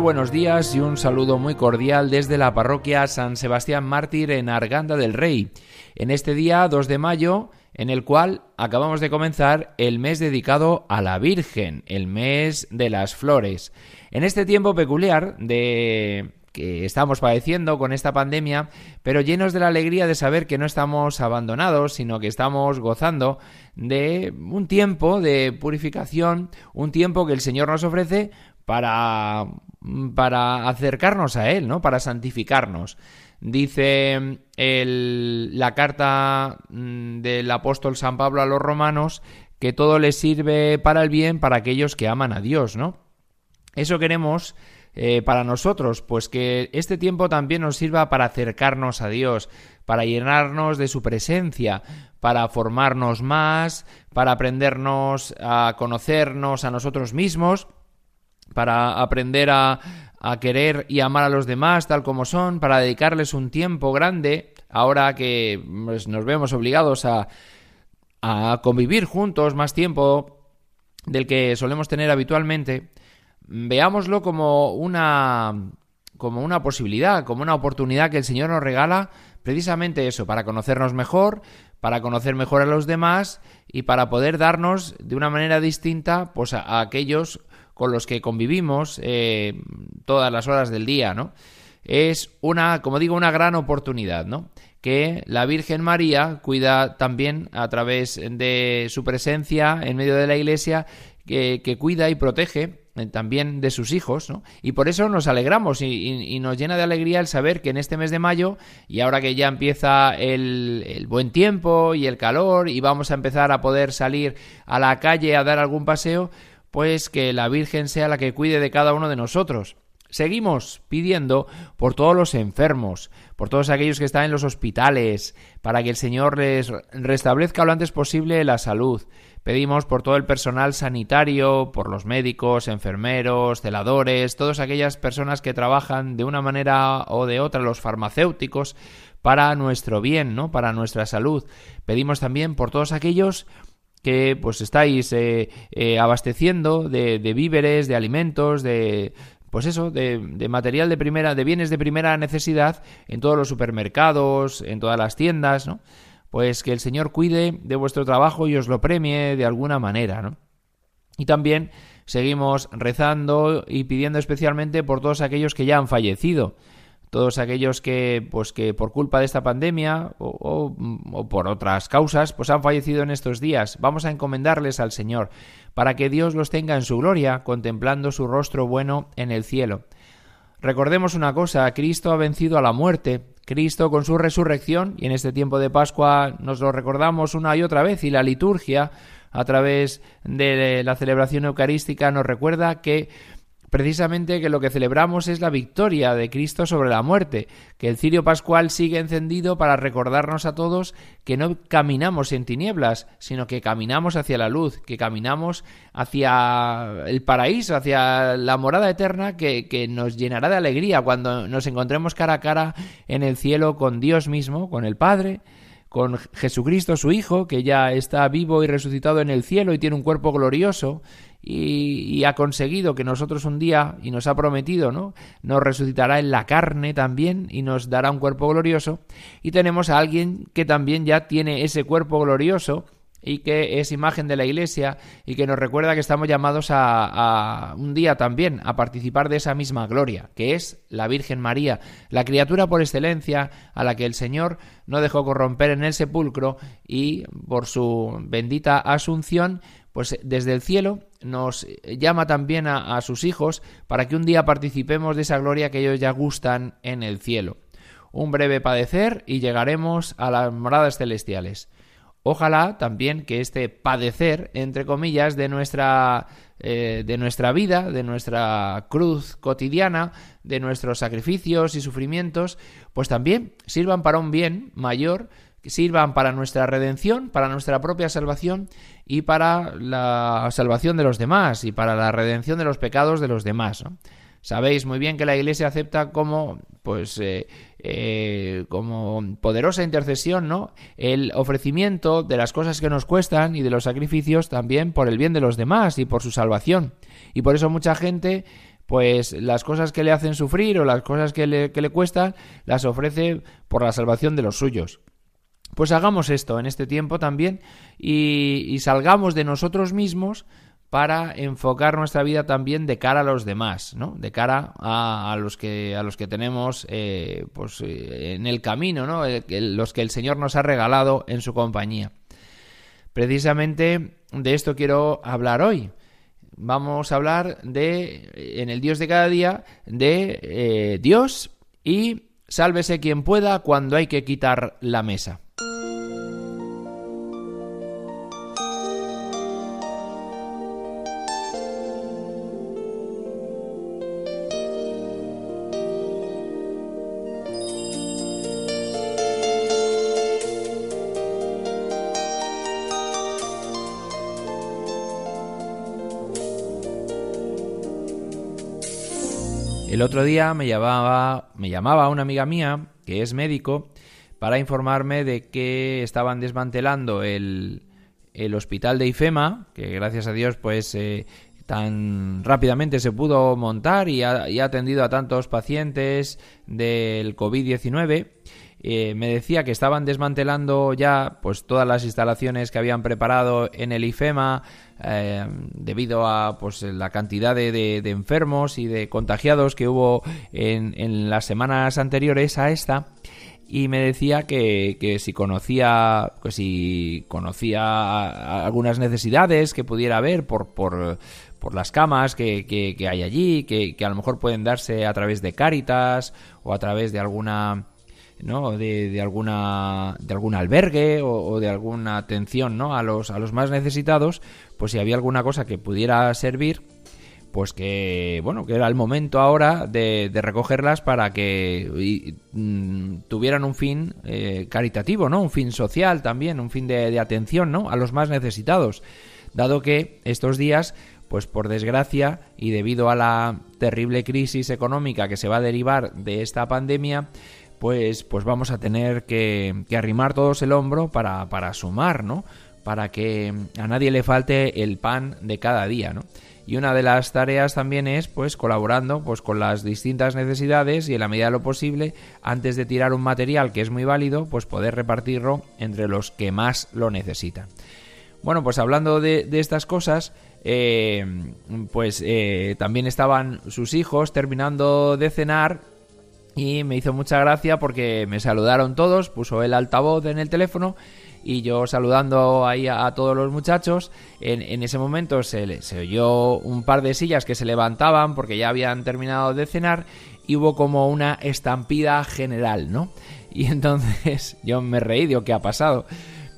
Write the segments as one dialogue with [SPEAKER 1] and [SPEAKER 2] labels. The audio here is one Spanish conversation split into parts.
[SPEAKER 1] Buenos días y un saludo muy cordial desde la parroquia San Sebastián Mártir en Arganda del Rey, en este día 2 de mayo, en el cual acabamos de comenzar el mes dedicado a la Virgen, el mes de las flores. En este tiempo peculiar de que estamos padeciendo con esta pandemia, pero llenos de la alegría de saber que no estamos abandonados, sino que estamos gozando de un tiempo de purificación, un tiempo que el Señor nos ofrece para, para acercarnos a Él, ¿no? Para santificarnos. Dice el, la carta mm, del apóstol San Pablo a los romanos que todo les sirve para el bien para aquellos que aman a Dios, ¿no? Eso queremos eh, para nosotros, pues que este tiempo también nos sirva para acercarnos a Dios, para llenarnos de su presencia, para formarnos más, para aprendernos a conocernos a nosotros mismos para aprender a, querer y amar a los demás tal como son, para dedicarles un tiempo grande, ahora que pues, nos vemos obligados a, a convivir juntos más tiempo del que solemos tener habitualmente, veámoslo como una como una posibilidad, como una oportunidad que el Señor nos regala precisamente eso, para conocernos mejor, para conocer mejor a los demás y para poder darnos de una manera distinta pues a aquellos con los que convivimos eh, todas las horas del día, ¿no? Es una, como digo, una gran oportunidad, ¿no? Que la Virgen María cuida también a través de su presencia en medio de la Iglesia, que, cuida y protege eh, también de sus hijos, ¿no? Y por eso nos alegramos y, nos llena de alegría el saber que en este mes de mayo, y ahora que ya empieza el, el, buen tiempo y el calor, y vamos a empezar a poder salir a la calle a dar algún paseo, pues que la Virgen sea la que cuide de cada uno de nosotros. Seguimos pidiendo por todos los enfermos, por todos aquellos que están en los hospitales, para que el Señor les restablezca lo antes posible la salud. Pedimos por todo el personal sanitario, por los médicos, enfermeros, celadores, todas aquellas personas que trabajan de una manera o de otra, los farmacéuticos, para nuestro bien, ¿no? Para nuestra salud. Pedimos también por todos aquellos que pues estáis eh, eh, abasteciendo de, víveres, de alimentos, de pues eso, de, de, material de primera, de bienes de primera necesidad en todos los supermercados, en todas las tiendas, ¿no? Pues que el Señor cuide de vuestro trabajo y os lo premie de alguna manera, ¿no? Y también seguimos rezando y pidiendo especialmente por todos aquellos que ya han fallecido todos aquellos que, pues que por culpa de esta pandemia o, o, por otras causas, pues han fallecido en estos días. Vamos a encomendarles al Señor, para que Dios los tenga en su gloria, contemplando su rostro bueno en el cielo. Recordemos una cosa, Cristo ha vencido a la muerte, Cristo con su resurrección, y en este tiempo de Pascua nos lo recordamos una y otra vez, y la liturgia, a través de la celebración eucarística, nos recuerda que precisamente que lo que celebramos es la victoria de Cristo sobre la muerte, que el cirio pascual sigue encendido para recordarnos a todos que no caminamos en tinieblas, sino que caminamos hacia la luz, que caminamos hacia el paraíso, hacia la morada eterna que, que nos llenará de alegría cuando nos encontremos cara a cara en el cielo con Dios mismo, con el Padre, con Jesucristo su Hijo, que ya está vivo y resucitado en el cielo y tiene un cuerpo glorioso, y, ha conseguido que nosotros un día, y nos ha prometido, ¿no? Nos resucitará en la carne también y nos dará un cuerpo glorioso. Y tenemos a alguien que también ya tiene ese cuerpo glorioso y que es imagen de la Iglesia y que nos recuerda que estamos llamados a, un día también a participar de esa misma gloria, que es la Virgen María, la criatura por excelencia a la que el Señor no dejó corromper en el sepulcro y por su bendita asunción pues desde el cielo nos llama también a, a sus hijos para que un día participemos de esa gloria que ellos ya gustan en el cielo. Un breve padecer y llegaremos a las moradas celestiales. Ojalá también que este padecer, entre comillas, de nuestra, eh, de nuestra vida, de nuestra cruz cotidiana, de nuestros sacrificios y sufrimientos, pues también sirvan para un bien mayor, sirvan para nuestra redención, para nuestra propia salvación y para la salvación de los demás y para la redención de los pecados de los demás. Sabéis muy bien que la Iglesia acepta como, pues, eh, eh, como poderosa intercesión, ¿no? El ofrecimiento de las cosas que nos cuestan y de los sacrificios también por el bien de los demás y por su salvación. Y por eso mucha gente, pues, las cosas que le hacen sufrir o las cosas que le, que le cuestan, las ofrece por la salvación de los suyos. Pues hagamos esto en este tiempo también y, y salgamos de nosotros mismos para enfocar nuestra vida también de cara a los demás, ¿no? De cara a, los que a los que tenemos, eh, pues eh, en el camino, ¿no? los que el Señor nos ha regalado en su compañía. Precisamente de esto quiero hablar hoy. Vamos a hablar de en el Dios de cada día de eh, Dios y sálvese quien pueda cuando hay que quitar la mesa. El otro día me llamaba, me llamaba una amiga mía, que es médico, para informarme de que estaban desmantelando el, el hospital de IFEMA, que gracias a Dios pues eh, tan rápidamente se pudo montar y ha, y ha atendido a tantos pacientes del COVID-19 eh, me decía que estaban desmantelando ya pues todas las instalaciones que habían preparado en el IFEMA eh, debido a pues la cantidad de, enfermos y de contagiados que hubo en, las semanas anteriores a esta. Y me decía que, si conocía que si conocía algunas necesidades que pudiera haber por, por, por las camas que, que hay allí que, que a lo mejor pueden darse a través de Cáritas o a través de alguna ¿no? de, alguna de algún albergue o, de alguna atención ¿no? a los a los más necesitados pues si había alguna cosa que pudiera servir pues que bueno que era el momento ahora de, de recogerlas para que mm, tuvieran un fin eh, caritativo no un fin social también un fin de, de atención no a los más necesitados dado que estos días pues por desgracia y debido a la terrible crisis económica que se va a derivar de esta pandemia pues, pues vamos a tener que, arrimar todos el hombro para, para sumar, ¿no? Para que a nadie le falte el pan de cada día, ¿no? Y una de las tareas también es, pues, colaborando, pues, con las distintas necesidades y en la medida de lo posible, antes de tirar un material que es muy válido, pues poder repartirlo entre los que más lo necesitan. Bueno, pues hablando de, estas cosas, eh, pues eh, también estaban sus hijos terminando de cenar y me hizo mucha gracia porque me saludaron todos, puso el altavoz en el teléfono y yo saludando ahí a, todos los muchachos, en, ese momento se, se, oyó un par de sillas que se levantaban porque ya habían terminado de cenar y hubo como una estampida general, ¿no? Y entonces yo me reí, digo, ¿qué ha pasado?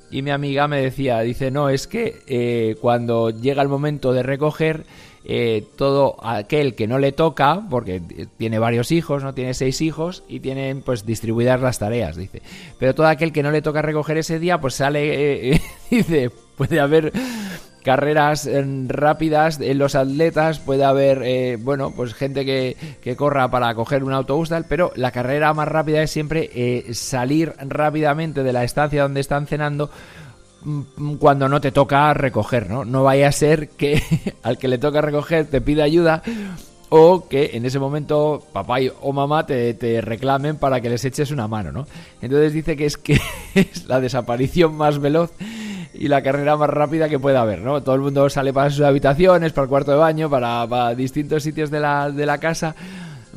[SPEAKER 1] Y mi amiga me decía, dice, no, es que eh, cuando llega el momento de recoger eh, todo aquel que no le toca, porque tiene varios hijos, no tiene seis hijos y tienen pues distribuidas las tareas, dice. Pero todo aquel que no le toca recoger ese día, pues sale, eh, dice, puede haber carreras eh, rápidas en los atletas, puede haber, bueno, pues gente que, que, corra para coger un autobús, tal, pero la carrera más rápida es siempre salir rápidamente de la estancia donde están cenando cuando no te toca recoger, ¿no? No vaya a ser que al que le toca recoger te pida ayuda o que en ese momento papá o mamá te, te, reclamen para que les eches una mano, ¿no? Entonces dice que es que es la desaparición más veloz y la carrera más rápida que pueda haber, ¿no? Todo el mundo sale para sus habitaciones, para el cuarto de baño, para, para distintos sitios de la, de la casa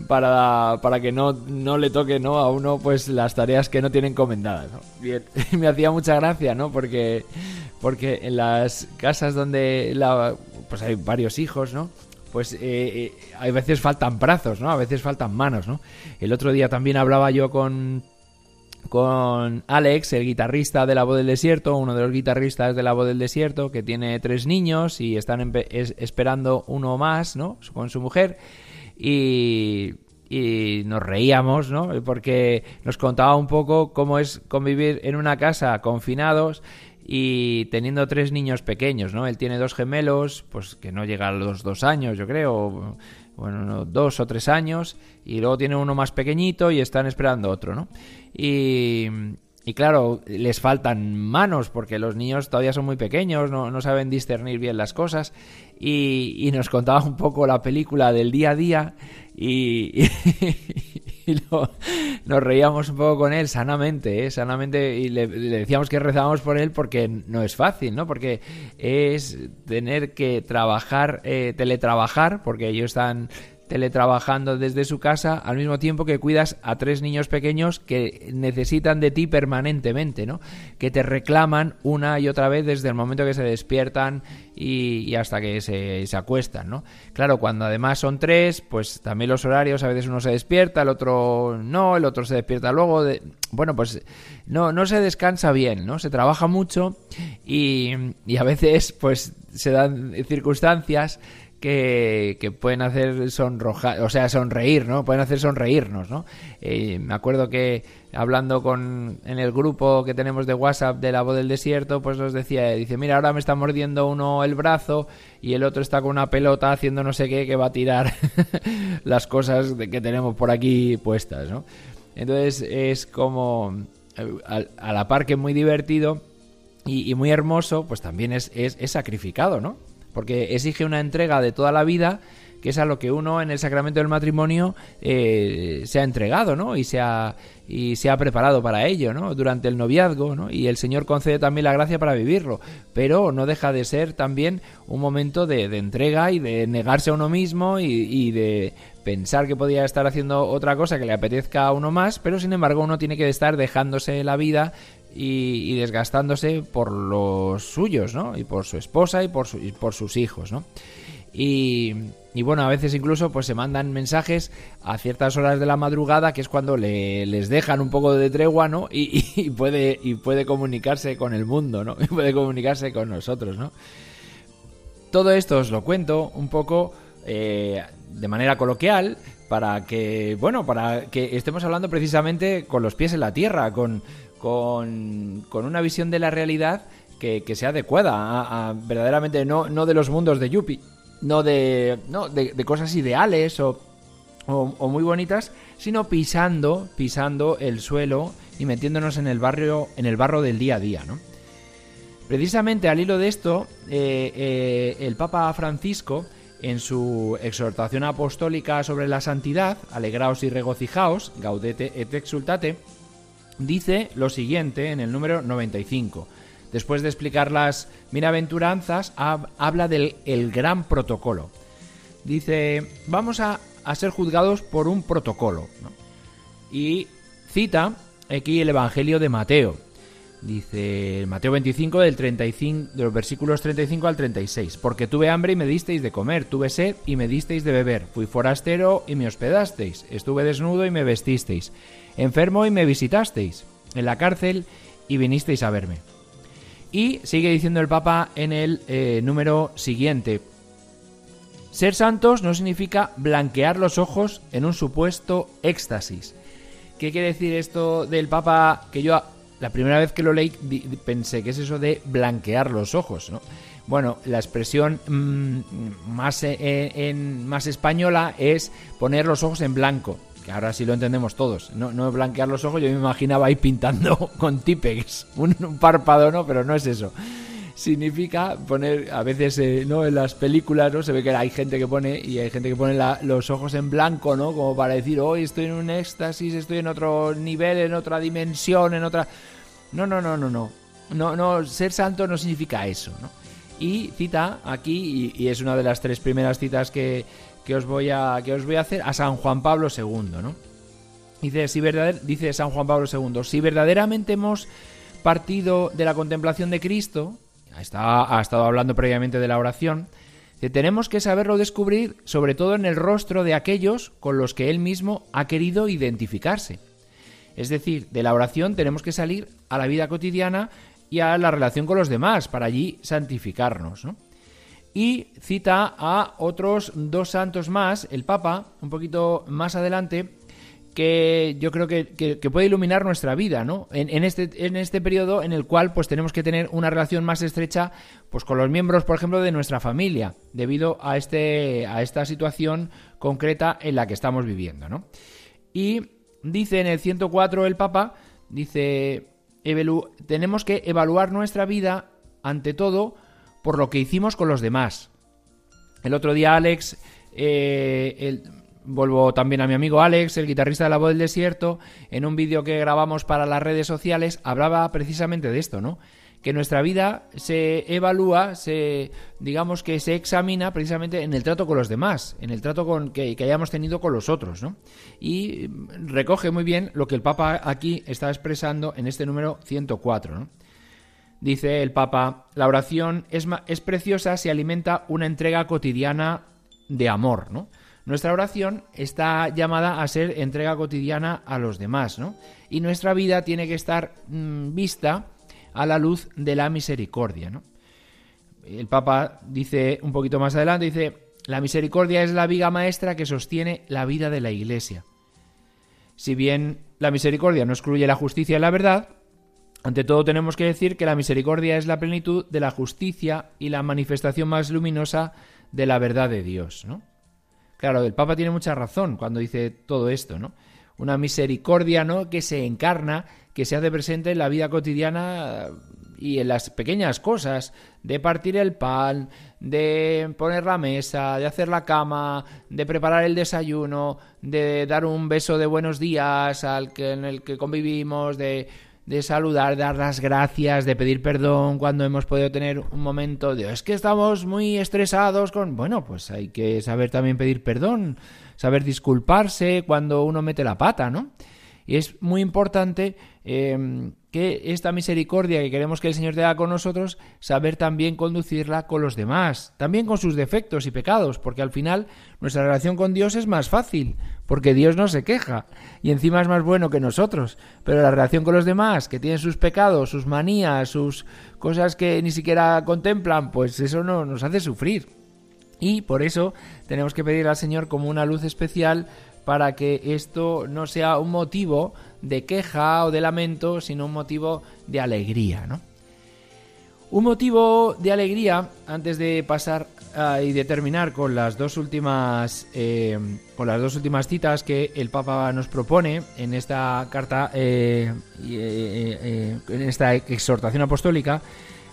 [SPEAKER 1] para, para que no, no le toque ¿no? a uno pues las tareas que no tiene encomendadas. Bien, me hacía mucha gracia, ¿no? Porque, porque en las casas donde la, pues hay varios hijos, ¿no? Pues eh, eh, a veces faltan brazos, ¿no? A veces faltan manos, ¿no? El otro día también hablaba yo con con Alex, el guitarrista de La Voz del Desierto, uno de los guitarristas de La Voz del Desierto, que tiene tres niños y están esperando uno más, ¿no? Con su mujer. Y, nos reíamos, ¿no? Porque nos contaba un poco cómo es convivir en una casa confinados y teniendo tres niños pequeños, ¿no? Él tiene dos gemelos, pues que no llega a los dos años, yo creo, bueno, dos o tres años, y luego tiene uno más pequeñito y están esperando otro, ¿no? Y, y claro, les faltan manos porque los niños todavía son muy pequeños, no, no saben discernir bien las cosas. Y, y, nos contaba un poco la película del día a día y, y nos reíamos un poco con él sanamente, ¿eh? sanamente, y le, decíamos que rezábamos por él porque no es fácil, ¿no? Porque es tener que trabajar, eh, teletrabajar, porque ellos están teletrabajando desde su casa al mismo tiempo que cuidas a tres niños pequeños que necesitan de ti permanentemente, ¿no? Que te reclaman una y otra vez desde el momento que se despiertan y, hasta que se, se, acuestan, ¿no? Claro, cuando además son tres, pues también los horarios, a veces uno se despierta, el otro no, el otro se despierta luego, de... bueno, pues no, no se descansa bien, ¿no? Se trabaja mucho y, y a veces pues se dan circunstancias que, pueden hacer sonrojar, o sea, sonreír, ¿no? Pueden hacer sonreírnos, ¿no? Eh, me acuerdo que hablando con en el grupo que tenemos de WhatsApp de la voz del desierto, pues nos decía, dice, mira, ahora me está mordiendo uno el brazo y el otro está con una pelota haciendo no sé qué que va a tirar las cosas que tenemos por aquí puestas, ¿no? Entonces es como eh, a, la par que es muy divertido y, muy hermoso, pues también es, es, es sacrificado, ¿no? Porque exige una entrega de toda la vida que es a lo que uno en el sacramento del matrimonio eh, se ha entregado, ¿no? Y se ha, y se ha preparado para ello, ¿no? Durante el noviazgo, ¿no? Y el Señor concede también la gracia para vivirlo, pero no deja de ser también un momento de, entrega y de negarse a uno mismo y, y, de pensar que podía estar haciendo otra cosa que le apetezca a uno más, pero sin embargo uno tiene que estar dejándose la vida y, desgastándose por los suyos, ¿no? Y por su esposa y por, sus hijos, ¿no? Y, bueno, a veces incluso pues se mandan mensajes a ciertas horas de la madrugada, que es cuando le, les dejan un poco de tregua, ¿no? Y, puede, y puede comunicarse con el mundo, ¿no? Y puede comunicarse con nosotros, ¿no? Todo esto os lo cuento un poco eh, de manera coloquial para que, bueno, para que estemos hablando precisamente con los pies en la tierra, con, con, una visión de la realidad que, sea adecuada a, verdaderamente no, de los mundos de Yuppie, no de, no, de, cosas ideales o, o, muy bonitas, sino pisando, pisando el suelo y metiéndonos en el barrio, en el barro del día a día, ¿no? Precisamente al hilo de esto, eh, eh, el Papa Francisco, en su exhortación apostólica sobre la santidad, alegraos y regocijaos, gaudete et exultate, dice lo siguiente en el número 95. Después de explicar las bienaventuranzas, habla del el gran protocolo. Dice, vamos a, ser juzgados por un protocolo. Y cita aquí el Evangelio de Mateo. Dice Mateo 25 del 35 de los versículos 35 al 36, porque tuve hambre y me disteis de comer, tuve sed y me disteis de beber, fui forastero y me hospedasteis, estuve desnudo y me vestisteis, enfermo y me visitasteis, en la cárcel y vinisteis a verme. Y sigue diciendo el Papa en el eh, número siguiente, ser santos no significa blanquear los ojos en un supuesto éxtasis. ¿Qué quiere decir esto del Papa que yo la primera vez que lo leí pensé que es eso de blanquear los ojos, ¿no? Bueno, la expresión mm, más, eh, en, más española es poner los ojos en blanco, que ahora sí lo entendemos todos. No, no blanquear los ojos, yo me imaginaba ahí pintando con típex, un, párpado, ¿no? Pero no es eso significa poner, a veces eh, no en las películas no se ve que hay gente que pone y hay gente que pone los ojos en blanco, ¿no? Como para decir, hoy estoy en un éxtasis, estoy en otro nivel, en otra dimensión, en otra... No, no, no, no, no. No, no, ser santo no significa eso, ¿no? Y cita aquí, y, es una de las tres primeras citas que, que os voy a, que os voy a hacer a San Juan Pablo II, ¿no? Dice, si dice San Juan Pablo II, si verdaderamente hemos partido de la contemplación de Cristo, está, ha estado hablando previamente de la oración, que tenemos que saberlo descubrir sobre todo en el rostro de aquellos con los que Él mismo ha querido identificarse. Es decir, de la oración tenemos que salir a la vida cotidiana y a la relación con los demás, para allí santificarnos. Y cita a otros dos santos más, el Papa, un poquito más adelante, que yo creo que, puede iluminar nuestra vida, ¿no? En, este, en este periodo en el cual pues tenemos que tener una relación más estrecha pues con los miembros, por ejemplo, de nuestra familia, debido a, este, a esta situación concreta en la que estamos viviendo, ¿no? Y dice en el 104 el Papa, dice, tenemos que evaluar nuestra vida, ante todo, por lo que hicimos con los demás. El otro día Alex, eh, vuelvo también a mi amigo Alex, el guitarrista de La Voz del Desierto, en un vídeo que grabamos para las redes sociales, hablaba precisamente de esto, ¿no? que nuestra vida se evalúa, se digamos que se examina precisamente en el trato con los demás, en el trato con que, hayamos tenido con los otros, ¿no? Y recoge muy bien lo que el Papa aquí está expresando en este número 104, ¿no? Dice el Papa, la oración es, es preciosa si alimenta una entrega cotidiana de amor, ¿no? Nuestra oración está llamada a ser entrega cotidiana a los demás, ¿no? Y nuestra vida tiene que estar mm, vista a la luz de la misericordia. ¿no? El Papa dice un poquito más adelante, dice, la misericordia es la viga maestra que sostiene la vida de la Iglesia. Si bien la misericordia no excluye la justicia y la verdad, ante todo tenemos que decir que la misericordia es la plenitud de la justicia y la manifestación más luminosa de la verdad de Dios, ¿no? Claro, el Papa tiene mucha razón cuando dice todo esto, ¿no? Una misericordia, ¿no? Que se encarna que se hace presente en la vida cotidiana y en las pequeñas cosas, de partir el pan, de poner la mesa, de hacer la cama, de preparar el desayuno, de dar un beso de buenos días al que en el que convivimos, de, de saludar, dar las gracias, de pedir perdón cuando hemos podido tener un momento de es que estamos muy estresados con bueno, pues hay que saber también pedir perdón, saber disculparse cuando uno mete la pata, ¿no? Y es muy importante em, que esta misericordia que queremos que el Señor tenga con nosotros, saber también conducirla con los demás, también con sus defectos y pecados, porque al final nuestra relación con Dios es más fácil, porque Dios no se queja y encima es más bueno que nosotros, pero la relación con los demás, que tienen sus pecados, sus manías, sus cosas que ni siquiera contemplan, pues eso no nos hace sufrir. Y por eso tenemos que pedir al Señor como una luz especial para que esto no sea un motivo de queja o de lamento, sino un motivo de alegría, ¿no? Un motivo de alegría, antes de pasar ah, y de terminar con las dos últimas eh, con las dos últimas citas que el Papa nos propone en esta carta, eh, eh, en esta exhortación apostólica,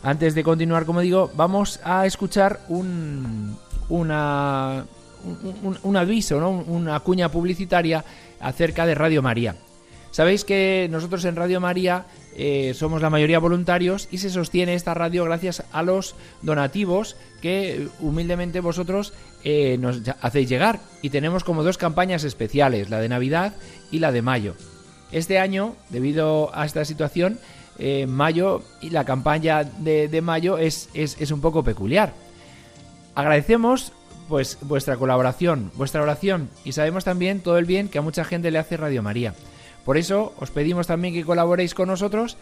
[SPEAKER 1] antes de continuar, como digo, vamos a escuchar un, una un, aviso, una cuña publicitaria acerca de Radio María. Sabéis que nosotros en Radio María eh, somos la mayoría voluntarios y se sostiene esta radio gracias a los donativos que humildemente vosotros eh, nos hacéis llegar. Y tenemos como dos campañas especiales, la de Navidad y la de mayo. Este año, debido a esta situación, eh, mayo y la campaña de, mayo es, es un poco peculiar. Agradecemos pues vuestra colaboración, vuestra oración y sabemos también todo el bien que a mucha gente le hace Radio María. Por eso os pedimos también que colaboréis con nosotros,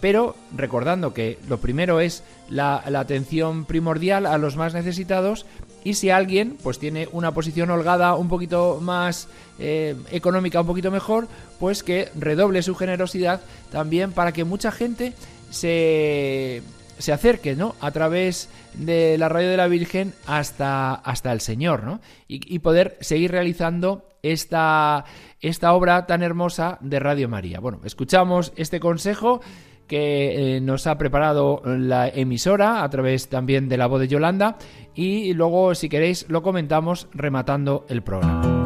[SPEAKER 1] pero recordando que lo primero es la, atención primordial a los más necesitados y si alguien pues tiene una posición holgada un poquito más eh, económica, un poquito mejor, pues que redoble su generosidad también para que mucha gente se se acerque, ¿no? A través de la radio de la Virgen hasta, hasta el Señor, ¿no? Y, poder seguir realizando esta, esta obra tan hermosa de Radio María. Bueno, escuchamos este consejo que eh, nos ha preparado la emisora a través también de la voz de Yolanda y luego si queréis lo comentamos rematando el programa.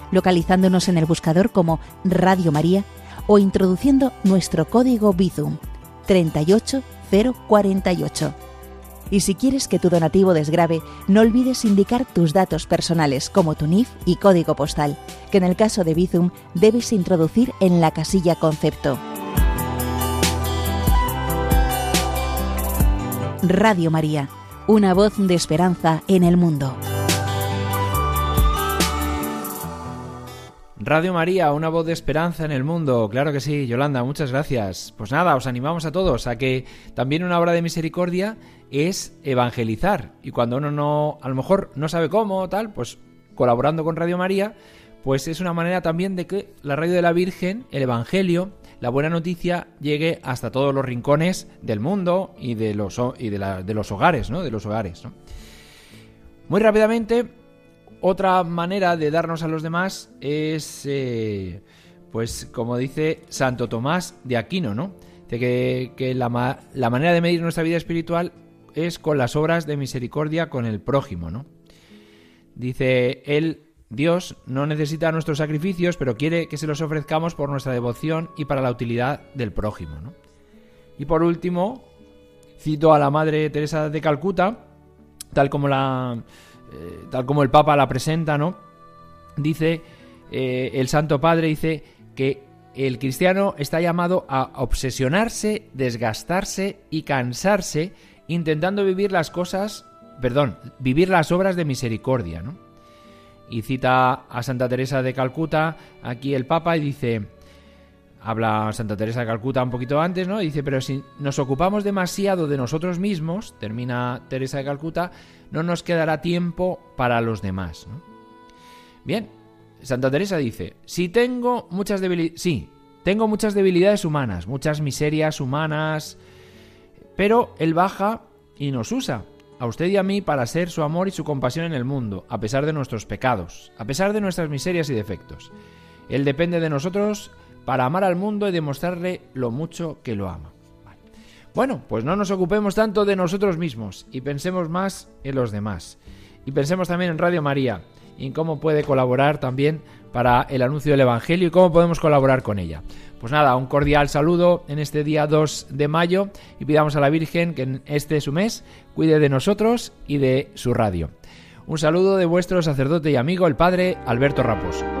[SPEAKER 2] localizándonos en el buscador como Radio María o introduciendo nuestro código Bizum 38048. Y si quieres que tu donativo desgrabe, no olvides indicar tus datos personales como tu NIF y código postal, que en el caso de Bizum debes introducir en la casilla concepto. Radio María una voz de esperanza en el mundo.
[SPEAKER 1] Radio María, una voz de esperanza en el mundo. Claro que sí, Yolanda, muchas gracias. Pues nada, os animamos a todos a que también una obra de misericordia es evangelizar. Y cuando uno no, a lo mejor no sabe cómo, tal, pues colaborando con Radio María, pues es una manera también de que la radio de la Virgen, el Evangelio, la buena noticia llegue hasta todos los rincones del mundo y de los, y de, los hogares, ¿no? De los hogares, Muy rápidamente, otra manera de darnos a los demás es, eh, pues como dice Santo Tomás de Aquino, ¿no? De que, la, la, manera de medir nuestra vida espiritual es con las obras de misericordia con el prójimo, ¿no? Dice él, Dios no necesita nuestros sacrificios, pero quiere que se los ofrezcamos por nuestra devoción y para la utilidad del prójimo. Y por último, cito a la Madre Teresa de Calcuta, tal como, la, eh, tal como el Papa la presenta, ¿no? Dice, eh, el Santo Padre dice que el cristiano está llamado a obsesionarse, desgastarse y cansarse intentando vivir las cosas, perdón, vivir las obras de misericordia, ¿no? y cita a Santa Teresa de Calcuta, aquí el Papa, y dice, habla Santa Teresa de Calcuta un poquito antes, ¿no? dice, pero si nos ocupamos demasiado de nosotros mismos, termina Teresa de Calcuta, no nos quedará tiempo para los demás. Bien, Santa Teresa dice, si tengo muchas debilidades, sí, tengo muchas debilidades humanas, muchas miserias humanas, pero Él baja y nos usa a usted y a mí para ser su amor y su compasión en el mundo, a pesar de nuestros pecados, a pesar de nuestras miserias y defectos. Él depende de nosotros para amar al mundo y demostrarle lo mucho que lo ama. Bueno, pues no nos ocupemos tanto de nosotros mismos y pensemos más en los demás. Y pensemos también en Radio María y en cómo puede colaborar también para el anuncio del Evangelio y cómo podemos colaborar con ella. Pues nada, un cordial saludo en este día 2 de mayo y pidamos a la Virgen que en este su mes cuide de nosotros y de su radio. Un saludo de vuestro sacerdote y amigo, el Padre Alberto Raposo.